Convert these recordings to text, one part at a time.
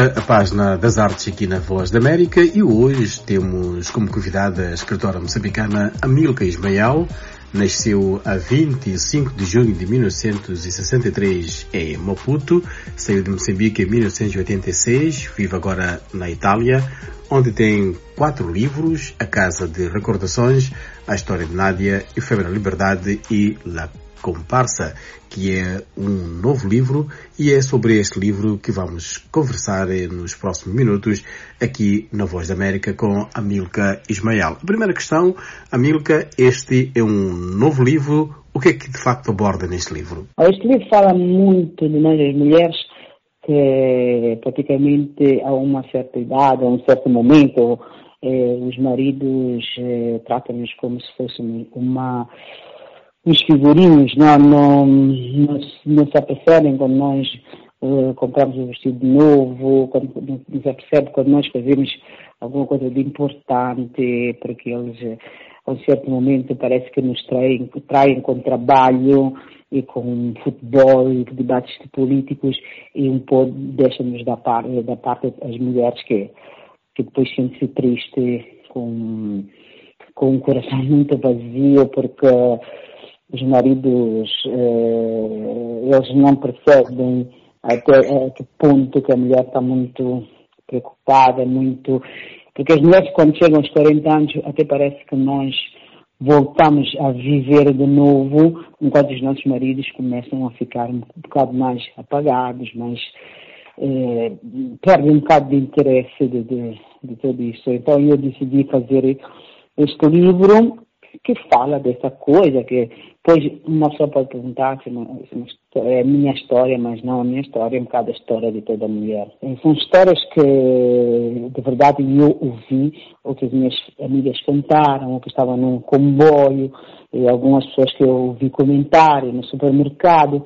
A página das artes aqui na Voz da América e hoje temos como convidada a escritora moçambicana Amilca Ismael. Nasceu a 25 de junho de 1963 em Maputo, saiu de Moçambique em 1986, vive agora na Itália, onde tem quatro livros, A Casa de Recordações, A História de Nádia, Efêmera Liberdade e La Comparsa, que é um novo livro e é sobre este livro que vamos conversar nos próximos minutos aqui na Voz da América com Amilca Ismael. A primeira questão, Amilca, este é um novo livro. O que é que de facto aborda neste livro? Este livro fala muito de nós as mulheres que praticamente a uma certa idade, a um certo momento, eh, os maridos eh, tratam-nos como se fosse uma os figurinhos não, não, não, não se apercebem quando nós uh, compramos um vestido novo, quando, não se apercebe quando nós fazemos alguma coisa de importante, porque eles a um certo momento parece que nos traem, traem com trabalho e com futebol e debates políticos e um pouco deixam-nos da parte, da parte as mulheres que, que depois sentem-se triste com, com um coração muito vazio porque os maridos eh, eles não percebem até a que ponto que a mulher está muito preocupada, muito. Porque as mulheres quando chegam aos 40 anos até parece que nós voltamos a viver de novo, enquanto os nossos maridos começam a ficar um bocado mais apagados, mais eh, perdem um bocado de interesse de, de, de tudo isso. Então eu decidi fazer este livro que fala dessa coisa, que pois uma pessoa pode perguntar se, é a minha história, mas não a minha história, é um bocado a história de toda mulher. São histórias que de verdade eu ouvi, ou que as minhas amigas contaram, ou que estavam num comboio, e algumas pessoas que eu ouvi comentarem no supermercado.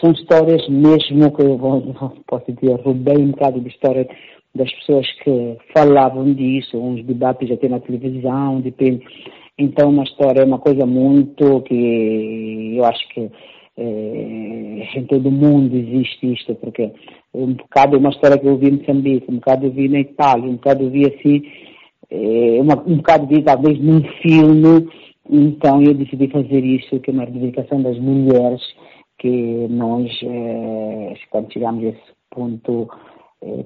São histórias mesmo que eu vou, posso dizer, roubei um bocado de história das pessoas que falavam disso, uns debates até na televisão, depende então, uma história é uma coisa muito que eu acho que é, em todo o mundo existe isto, porque um bocado é uma história que eu vi em Moçambique, um bocado eu vi na Itália, um bocado eu vi assim, é, uma, um bocado vi talvez num filme, então eu decidi fazer isso, que é uma reivindicação das mulheres, que nós, é, quando chegamos a esse ponto,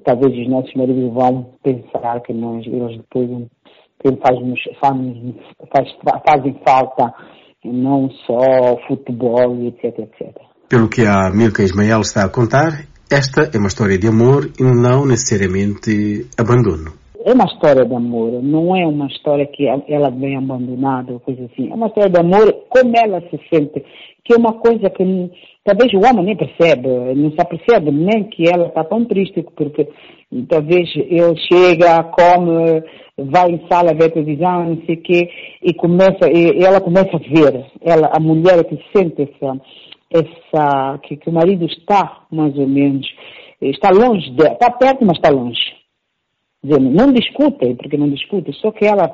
talvez os nossos maridos vão pensar que nós, eles depois que faz, faz, faz, fazem falta não só futebol, etc, etc. Pelo que a Milka Ismael está a contar, esta é uma história de amor e não necessariamente abandono. É uma história de amor, não é uma história que ela vem abandonada ou coisa assim. É uma história de amor, como ela se sente, que é uma coisa que talvez o homem nem percebe, não se apercebe nem que ela está tão triste, porque talvez ele chega, come, vai em sala ver televisão, não sei o quê, e começa, e ela começa a ver, ela, a mulher que sente essa, essa, que, que o marido está, mais ou menos, está longe dela, está perto, mas está longe. Dizendo, não discutem, porque não discutem, só que ela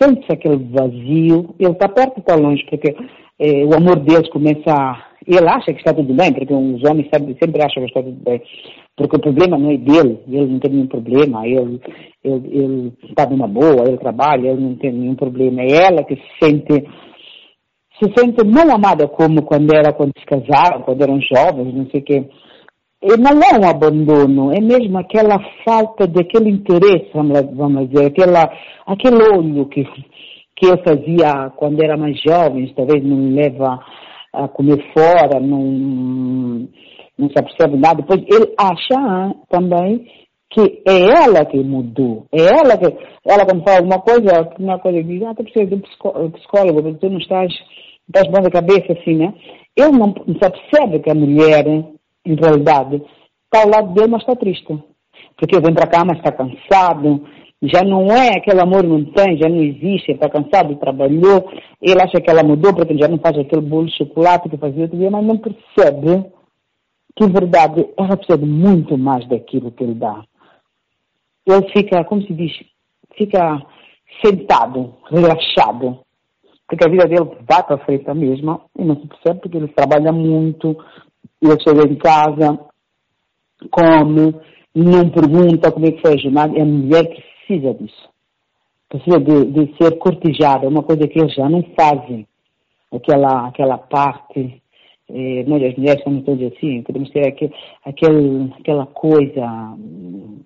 sente aquele vazio, ele está perto, está longe, porque eh, o amor deles começa a ele acha que está tudo bem, porque os homens sempre, sempre acham que está tudo bem. Porque o problema não é dele, ele não tem nenhum problema, ele, está numa boa, ele trabalha, ele não tem nenhum problema. É ela que se sente, se sente não amada como quando era quando se casaram, quando eram jovens, não sei o quê. Não é um abandono, é mesmo aquela falta daquele interesse, vamos dizer, aquela, aquele olho que, que eu fazia quando era mais jovem, talvez não me leva a comer fora, não, não se apercebe nada. Depois ele acha também que é ela que mudou. É ela que, ela quando fala alguma coisa, uma coisa diz, ah, tu precisas de um psicólogo, tu não estás, estás bom da cabeça assim, né? Ele não, não se apercebe que a mulher, em realidade, está ao lado dele, mas está triste. Porque vem para cá, mas está cansado, já não é aquele amor não tem, já não existe, está cansado, trabalhou, ele acha que ela mudou porque já não faz aquele bolo de chocolate que fazia outro dia, mas não percebe que, em verdade, ela precisa de muito mais daquilo que ele dá. Ele fica, como se diz, fica sentado, relaxado, porque a vida dele vai para frente mesmo e não se percebe porque ele trabalha muito, ele chega em casa, come, não pergunta como é que foi a jornada, a mulher precisa disso. Precisa de, de ser cortejada, uma coisa que eles já não fazem. Aquela, aquela parte, eh, nós as mulheres somos todas assim, podemos ter aquele, aquele, aquela coisa,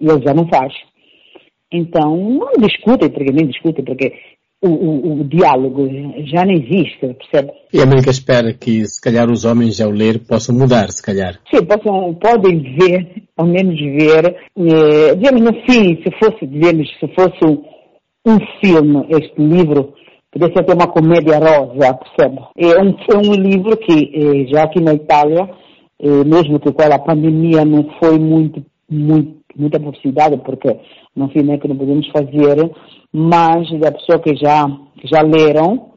e eles já não fazem. Então, não discutem, porque nem discutem, porque o, o, o, diálogo já não existe, percebe? E a América espera que, se calhar, os homens, ao ler, possam mudar, se calhar. Sim, possam, podem ver, ao menos ver, eh, digamos, no fim, se fosse, digamos, se fosse um, um filme, este livro, poderia ser até uma comédia rosa, percebe? É um, é um livro que, eh, já aqui na Itália, eh, mesmo que com a pandemia não foi muito, muito, muita publicidade, porque no fim é que não podemos fazer, mas da pessoa que já, que já leram,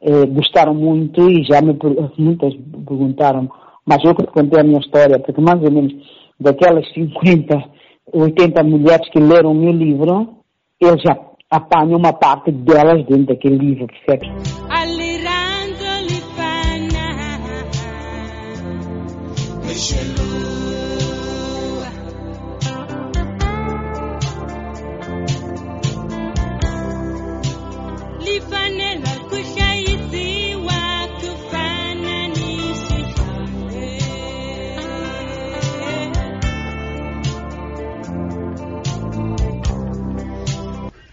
eh, gostaram muito e já me muitas perguntaram, mas eu que contei a minha história, porque mais ou menos daquelas 50, 80 mulheres que leram o meu livro, eu já apanho uma parte delas dentro daquele livro, percebe?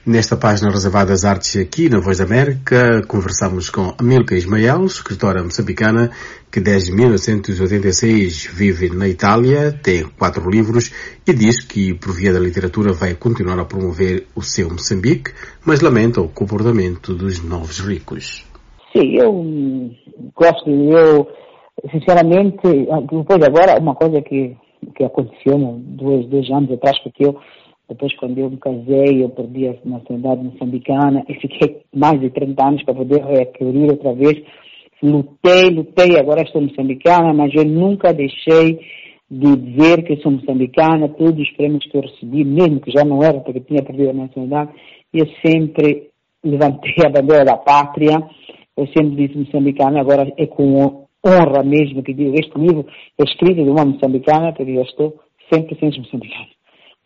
Nesta página reservada às artes aqui na Voz da América, conversamos com Amilca Ismael, escritora moçambicana que desde 1986 vive na Itália, tem quatro livros e diz que por via da literatura vai continuar a promover o seu Moçambique, mas lamenta o comportamento dos novos ricos. Sim, eu gosto, eu sinceramente, depois agora, uma coisa que, que aconteceu dois, dois anos atrás, porque eu depois, quando eu me casei, eu perdi a nacionalidade moçambicana e fiquei mais de 30 anos para poder readquirir outra vez. Lutei, lutei, agora estou moçambicana, mas eu nunca deixei de dizer que sou moçambicana. Todos os prêmios que eu recebi, mesmo que já não era porque tinha perdido a nacionalidade, eu sempre levantei a bandeira da pátria. Eu sempre disse moçambicana, agora é com honra mesmo que digo, este livro é escrito de uma moçambicana, porque eu estou sempre sendo moçambicana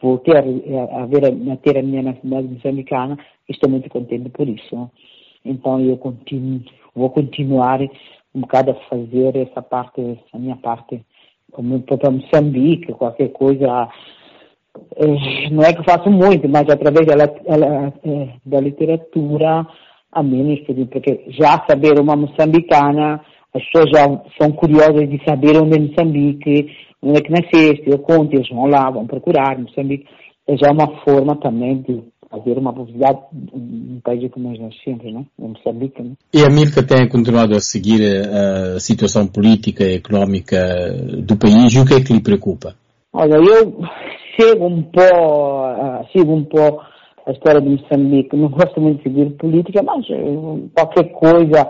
voltei a, a, ver, a ter a minha nacionalidade moçambicana estou muito contente por isso. Então eu continuo, vou continuar um bocado a fazer essa parte, essa minha parte, como para Moçambique, qualquer coisa. É, não é que faço muito, mas através da, é, da literatura, a menos, porque já saber uma moçambicana, as pessoas já são curiosas de saber onde é Moçambique, onde é que nasceste, eu conto, eles vão lá, vão procurar, Moçambique. É já uma forma também de haver uma publicidade no país que nós nascemos, né? em Moçambique. Né? E a Mirka tem continuado a seguir a situação política e económica do país e o que é que lhe preocupa? Olha, eu sigo um pouco, sigo um pouco a história de Moçambique, não gosto muito de seguir política, mas uh, qualquer coisa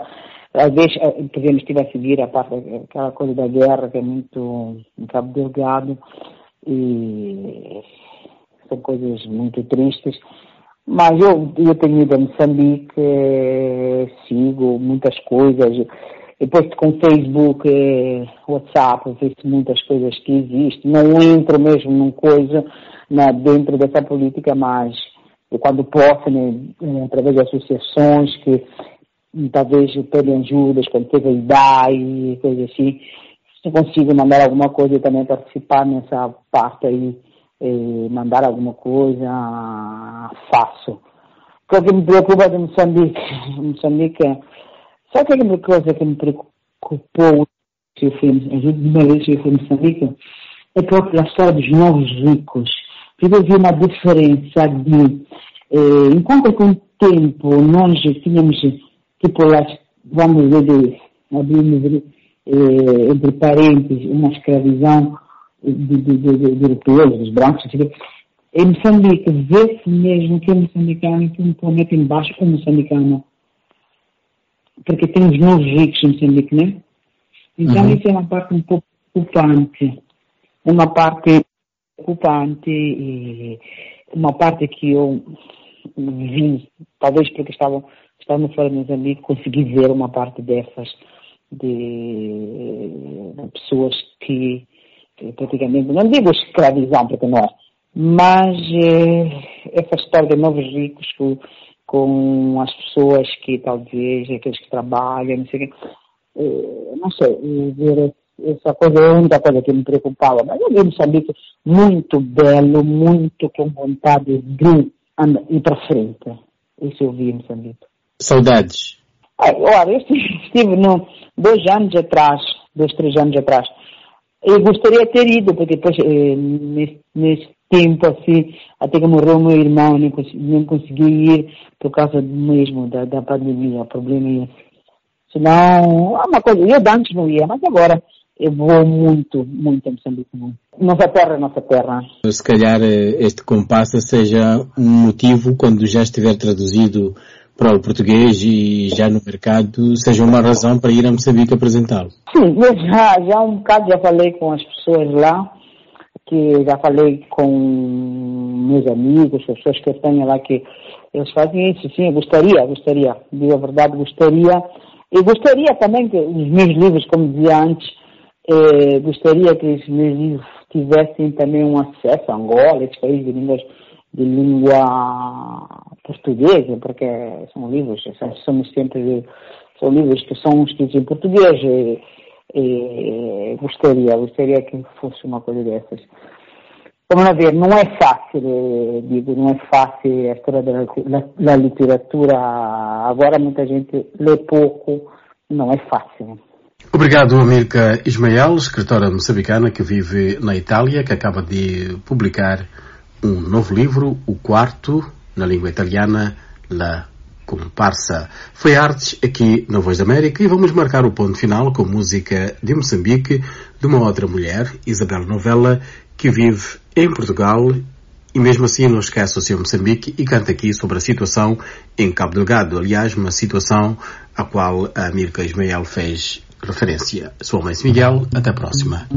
às vezes, eh, exemplo, estive a seguir a parte, aquela coisa da guerra que é muito um cabo delgado e são coisas muito tristes. Mas eu, eu tenho ido a Moçambique, sigo muitas coisas, depois com Facebook, WhatsApp, vejo muitas coisas que existem. Não entro mesmo numa coisa na, dentro dessa política, mas eu, quando posso, né, através de associações que talvez pedem ajudas quando teve a idade e coisa assim. Se consigo mandar alguma coisa e também participar nessa parte aí, mandar alguma coisa, faço. O que me preocupa de Moçambique, Moçambique, sabe que é coisa que me preocupou se eu fui, uma vez que eu fui Moçambique, é própria a história dos novos ricos. Porque eu vi uma diferença de, eh, enquanto com o tempo nós tínhamos tipo las, vamos dizer, abrimos eh, entre parênteses, uma escravidão de, de, de, de europeus, dos brancos, etc. Em Moçambique, vê-se mesmo que é moçambicano que um planeta embaixo é moçambicano. Porque tem os novos ricos em Moçambique, né? Então uhum. isso é uma parte um pouco preocupante. Uma parte preocupante e uma parte que eu vi, talvez porque estavam estando fora de Moçambique, consegui ver uma parte dessas de, de pessoas que, que, praticamente, não digo escravizam, porque não é, mas eh, essa história de novos ricos com, com as pessoas que talvez, aqueles que trabalham, não sei o quê, eh, não sei, ver essa coisa é a única coisa que me preocupava. Mas eu vi Moçambique muito belo, muito com vontade de ir para frente. Isso eu vi em Moçambique. Saudades? Olha, eu estive no, dois anos atrás, dois, três anos atrás. Eu gostaria de ter ido, porque depois, eh, nesse, nesse, tempo assim, até que morreu meu irmão, nem consegui, nem consegui ir por causa mesmo da, da pandemia, o problema é esse. Senão, é uma coisa, eu antes não ia, mas agora eu vou muito, muito em Moçambique. Nossa terra é nossa terra. Se calhar eh, este compasso seja um motivo, quando já estiver traduzido para o português e já no mercado, seja uma razão para ir a Moçambique apresentá-lo. Sim, já, já um bocado já falei com as pessoas lá, que já falei com meus amigos, as pessoas que eu tenho lá que eles fazem isso, sim, eu gostaria, gostaria, digo a verdade, gostaria. E gostaria também que os meus livros, como dizia antes, eh, gostaria que os meus livros tivessem também um acesso a Angola, esses países de línguas de língua portuguesa, porque são livros, somos sempre, são livros que são escritos em português e, e gostaria, gostaria que fosse uma coisa dessas. Vamos lá ver, não é fácil, eh, digo, não é fácil a história da, da, literatura, agora muita gente lê pouco, não é fácil. Obrigado, Amilca Ismael, escritora moçambicana que vive na Itália, que acaba de publicar um novo livro, o quarto, na língua italiana, La Comparsa. Foi artes aqui na Voz da América e vamos marcar o ponto final com música de Moçambique de uma outra mulher, Isabel Novella, que vive em Portugal e mesmo assim não esquece o seu Moçambique e canta aqui sobre a situação em Cabo Delgado. Aliás, uma situação a qual a Mirka Ismael fez referência. Sou Mãe Miguel, até a próxima.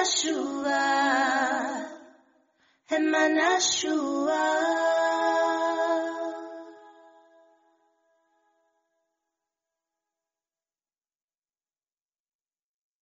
Manashua, Emanashua.